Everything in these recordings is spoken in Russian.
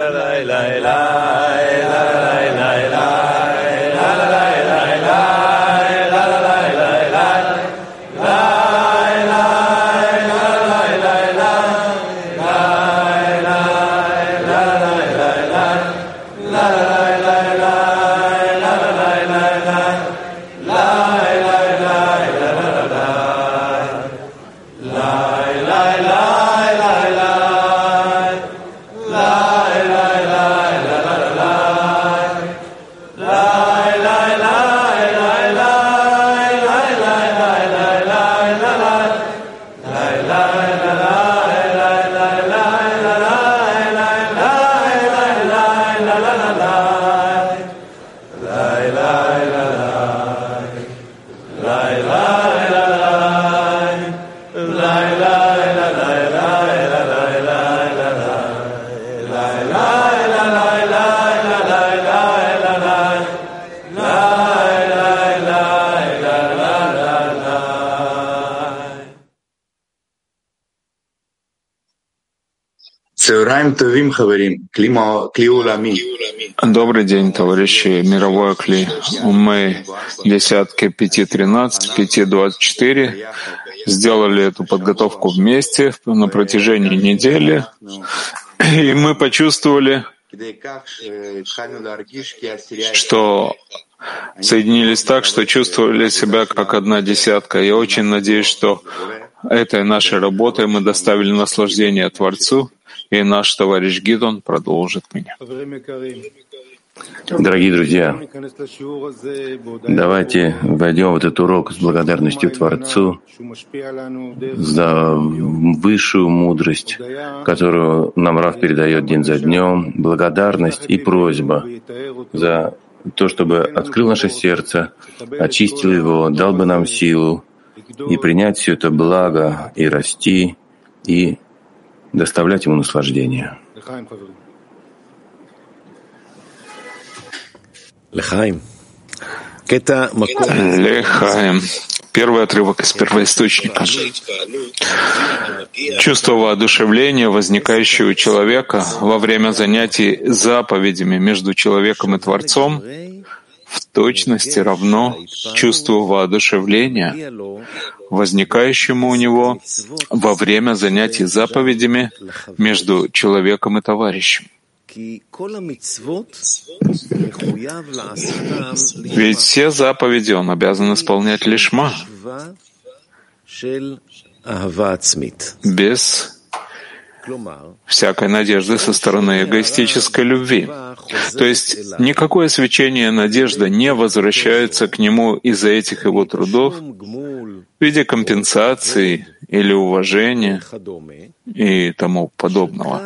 la la la la Добрый день, товарищи. Мировое кли. Мы десятки пяти тринадцать, пяти двадцать четыре сделали эту подготовку вместе на протяжении недели, и мы почувствовали, что соединились так, что чувствовали себя как одна десятка. Я очень надеюсь, что этой нашей работой мы доставили наслаждение Творцу, и наш товарищ Гидон продолжит меня. Дорогие друзья, давайте войдем в этот урок с благодарностью Творцу за высшую мудрость, которую нам Рав передает день за днем, благодарность и просьба за то, чтобы открыл наше сердце, очистил его, дал бы нам силу и принять все это благо и расти, и доставлять ему наслаждение. Лехаим. Лехаим. Первый отрывок из первоисточника. Чувство воодушевления, возникающее у человека во время занятий заповедями между человеком и Творцом, в точности равно чувству воодушевления, возникающему у него во время занятий заповедями между человеком и товарищем. Ведь все заповеди он обязан исполнять лишма, без всякой надежды со стороны эгоистической любви. То есть никакое свечение надежды не возвращается к нему из-за этих его трудов в виде компенсации или уважения и тому подобного.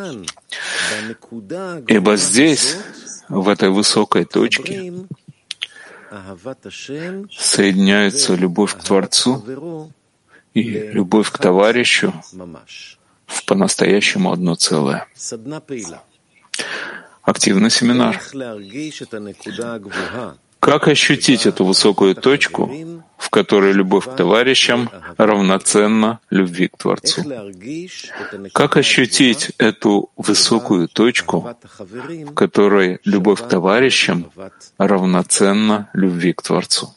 Ибо здесь, в этой высокой точке, соединяется любовь к Творцу и любовь к товарищу в по-настоящему одно целое. Активный семинар. Как ощутить эту высокую точку, в которой любовь к товарищам равноценна любви к Творцу? Как ощутить эту высокую точку, в которой любовь к товарищам равноценна любви к Творцу?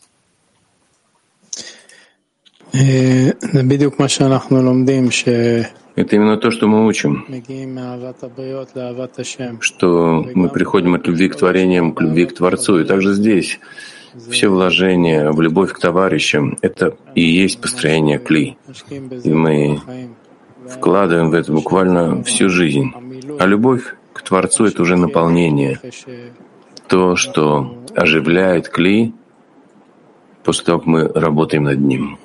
Это именно то, что мы учим, что мы приходим от любви к творениям к любви к Творцу. И также здесь все вложения в любовь к товарищам — это и есть построение кли. И мы вкладываем в это буквально всю жизнь. А любовь к Творцу — это уже наполнение. То, что оживляет кли после того, как мы работаем над ним.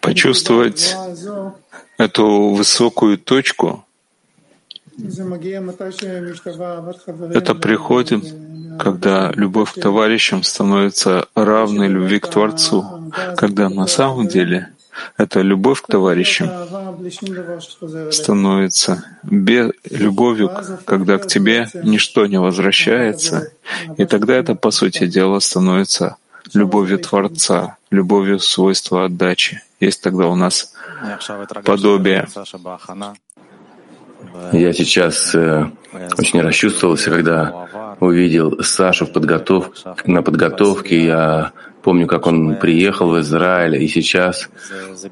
Почувствовать эту высокую точку, это приходит, когда любовь к товарищам становится равной любви к Творцу, когда на самом деле эта любовь к товарищам становится без любовью, когда к тебе ничто не возвращается, и тогда это, по сути дела, становится любовью Творца, любовью свойства отдачи. Есть тогда у нас подобие. Я сейчас э, очень расчувствовался, когда увидел Сашу в подготов... на подготовке. Я помню, как он приехал в Израиль, и сейчас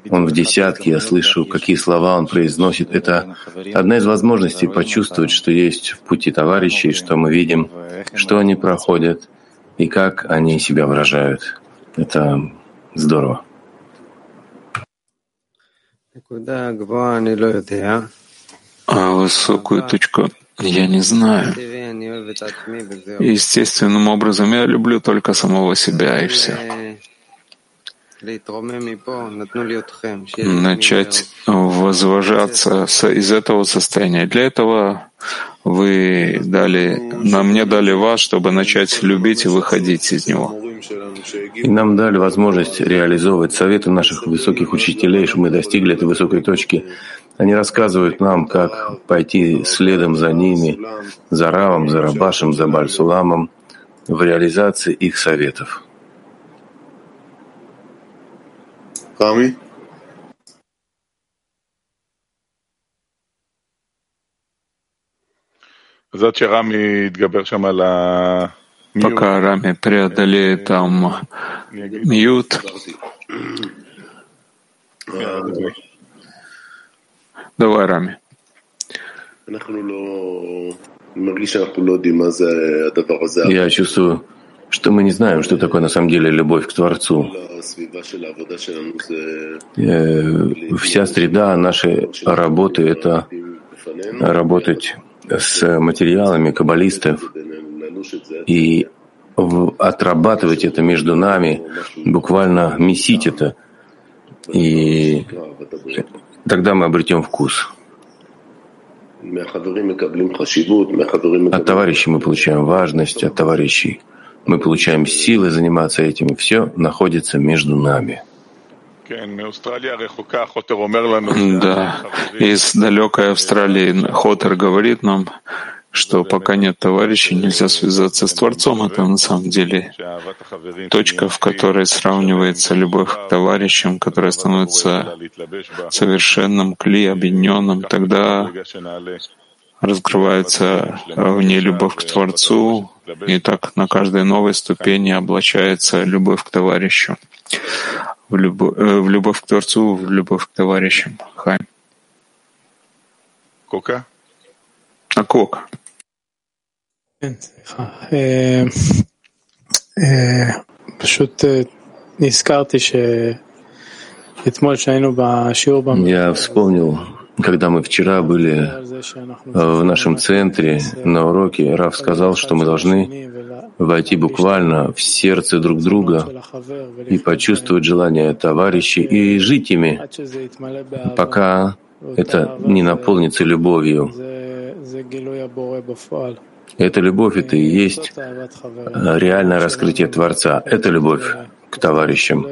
он в десятке. Я слышу, какие слова он произносит. Это одна из возможностей почувствовать, что есть в пути товарищей, что мы видим, что они проходят и как они себя выражают. Это здорово. А высокую точку я не знаю. Естественным образом я люблю только самого себя и все. Начать возвышаться из этого состояния. Для этого вы дали, нам мне дали вас, чтобы начать любить и выходить из него. И нам дали возможность реализовывать советы наших высоких учителей, чтобы мы достигли этой высокой точки. Они рассказывают нам, как пойти следом за ними, за Равом, за Рабашем, за Бальсуламом в реализации их советов. Рами? Пока Рами преодолеет там мьют, Давай, Рами. Я чувствую, что мы не знаем, что такое на самом деле любовь к Творцу. Э, вся среда нашей работы — это работать с материалами каббалистов и отрабатывать это между нами, буквально месить это. И тогда мы обретем вкус. От товарищей мы получаем важность, от товарищей мы получаем силы заниматься этим, и все находится между нами. Да, из далекой Австралии Хотер говорит нам, что пока нет товарищей, нельзя связаться с Творцом. Это на самом деле точка, в которой сравнивается любовь к товарищам, которая становится совершенным, кли, объединенным. Тогда раскрывается в ней любовь к Творцу, и так на каждой новой ступени облачается любовь к товарищу, в любовь, э, в любовь к Творцу, в любовь к товарищам. Хайм. Кока? А кока? פשוט נזכרתי שאתמול שהיינו בשיעור... Я вспомнил, когда мы вчера были в нашем центре на уроке, Раф сказал, что мы должны войти буквально в сердце друг друга и почувствовать желание товарищей и жить ими, пока это не наполнится любовью. Эта любовь — это и есть реальное раскрытие Творца. Это любовь к товарищам.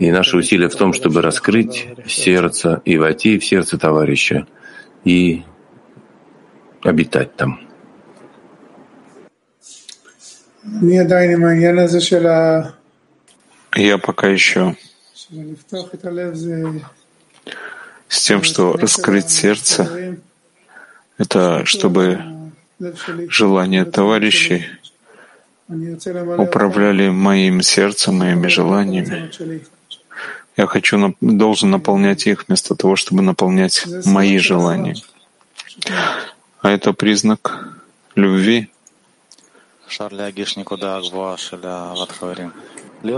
И наше усилие в том, чтобы раскрыть сердце и войти в сердце товарища и обитать там. Я пока еще с тем, что раскрыть сердце, это чтобы желания товарищей управляли моим сердцем, моими желаниями. Я хочу, должен наполнять их вместо того, чтобы наполнять мои желания. А это признак любви.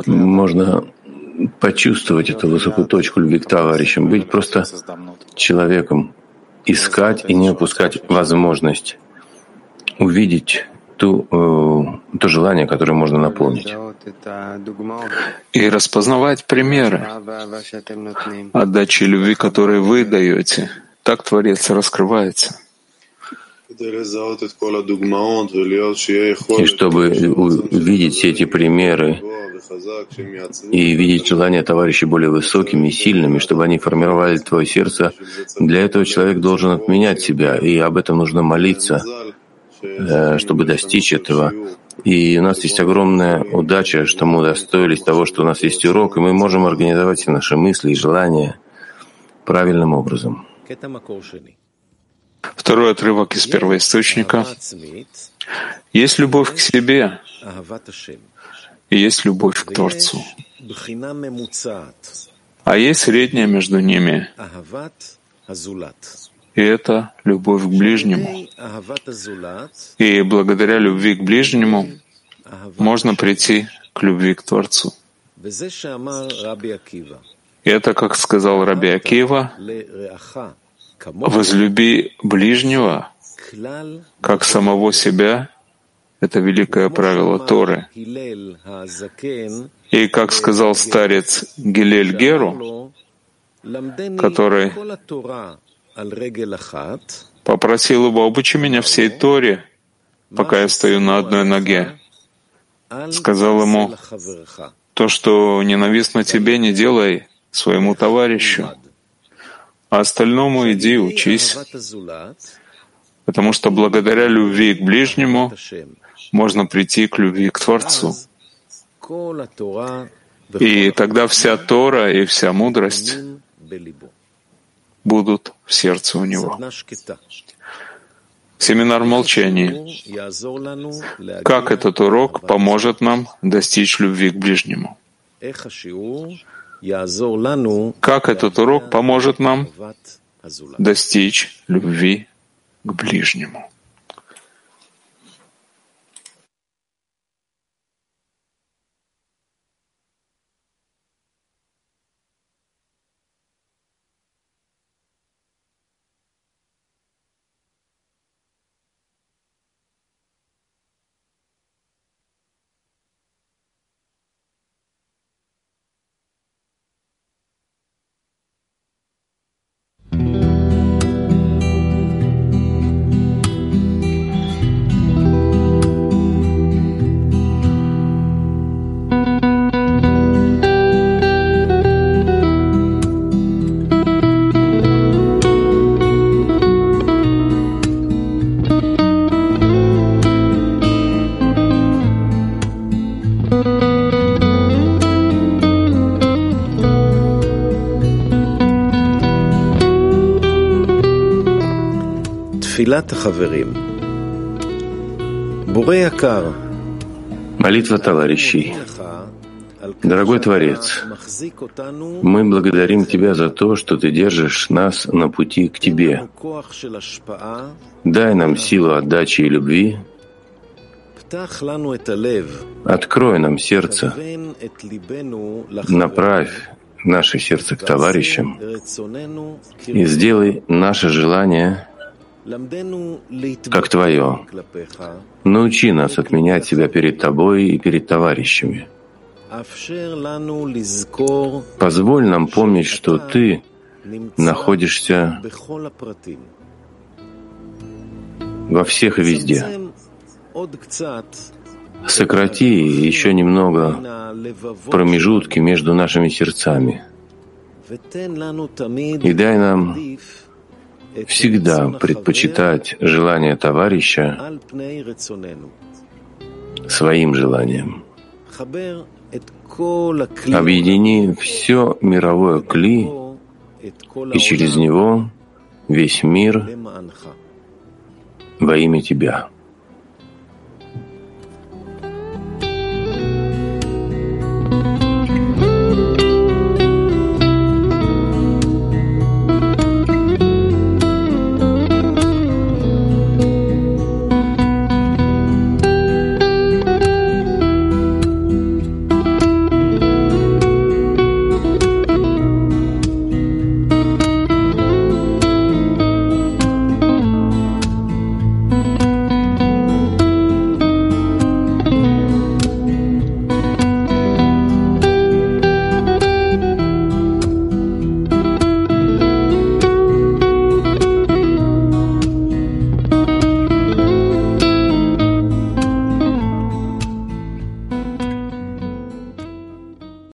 Можно почувствовать эту высокую точку любви к товарищам, быть просто человеком, искать и не упускать возможность увидеть ту, э, то желание, которое можно наполнить. И распознавать примеры отдачи любви, которые вы даете. Так Творец раскрывается. И чтобы увидеть все эти примеры и видеть желания товарищей более высокими и сильными, чтобы они формировали твое сердце, для этого человек должен отменять себя, и об этом нужно молиться, чтобы достичь этого. И у нас есть огромная удача, что мы удостоились того, что у нас есть урок, и мы можем организовать все наши мысли и желания правильным образом. Второй отрывок из первоисточника. Есть любовь к себе и есть любовь к Творцу. А есть средняя между ними. И это любовь к ближнему. И благодаря любви к ближнему можно прийти к любви к Творцу. И это, как сказал Раби Акива, возлюби ближнего, как самого себя, это великое правило Торы. И как сказал старец Гилель Геру, который попросил его, обучи меня всей Торе, пока я стою на одной ноге. Сказал ему, то, что ненавистно тебе, не делай своему товарищу, а остальному иди учись, потому что благодаря любви к ближнему можно прийти к любви к Творцу. И тогда вся Тора и вся мудрость будут в сердце у него. Семинар молчания. Как этот урок поможет нам достичь любви к ближнему? Как этот урок поможет нам достичь любви к ближнему? Молитва товарищей. Дорогой Творец, мы благодарим Тебя за то, что Ты держишь нас на пути к Тебе. Дай нам силу отдачи и любви. Открой нам сердце. Направь наше сердце к товарищам и сделай наше желание как Твое. Научи нас отменять себя перед Тобой и перед товарищами. Позволь нам помнить, что Ты находишься во всех и везде. Сократи еще немного промежутки между нашими сердцами. И дай нам всегда предпочитать желание товарища своим желанием. Объедини все мировое кли и через него весь мир во имя Тебя.